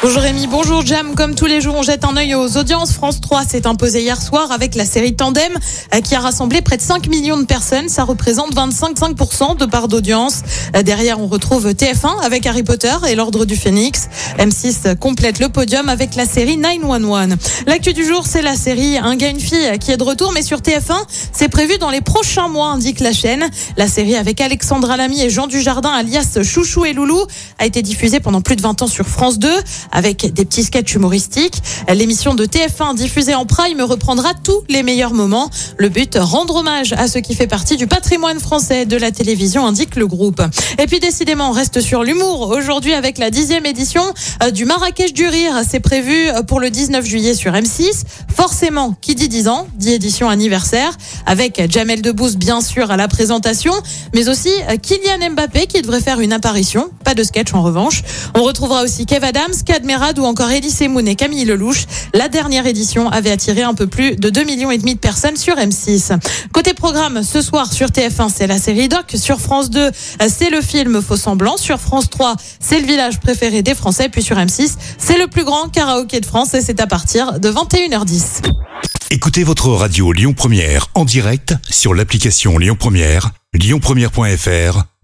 Bonjour Rémi, bonjour Jam. Comme tous les jours, on jette un œil aux audiences. France 3 s'est imposé hier soir avec la série Tandem euh, qui a rassemblé près de 5 millions de personnes. Ça représente 25,5% de part d'audience. Euh, Derrière, on retrouve TF1 avec Harry Potter et l'Ordre du Phénix. M6 complète le podium avec la série 911. L'actu du jour, c'est la série Un gars, une fille qui est de retour, mais sur TF1, c'est prévu dans les prochains mois, indique la chaîne. La série avec Alexandra Lamy et Jean Dujardin, alias Chouchou et Loulou, a été diffusée pendant plus de 20 ans sur France 2 avec des petits sketchs humoristiques. L'émission de TF1 diffusée en prime reprendra tous les meilleurs moments. Le but, rendre hommage à ce qui fait partie du patrimoine français de la télévision, indique le groupe. Et puis décidément, on reste sur l'humour. Aujourd'hui, avec la dixième édition euh, du Marrakech du Rire, c'est prévu euh, pour le 19 juillet sur M6. Forcément, qui dit 10 ans, dit édition anniversaire, avec Jamel Debbouze bien sûr à la présentation, mais aussi euh, Kylian Mbappé qui devrait faire une apparition. Pas de sketch en revanche. On retrouvera aussi Kev Adams, Kadmerad ou encore Elie Semoun et Camille Lelouch. La dernière édition avait attiré un peu plus de 2 millions et demi de personnes sur M6. Côté programme, ce soir sur TF1, c'est la série Doc. Sur France 2, c'est le film Faux semblant. Sur France 3, c'est le village préféré des Français. Puis sur M6, c'est le plus grand karaoké de France et c'est à partir de 21h10. Écoutez votre radio Lyon Première en direct sur l'application Lyon Première, lyonpremière.fr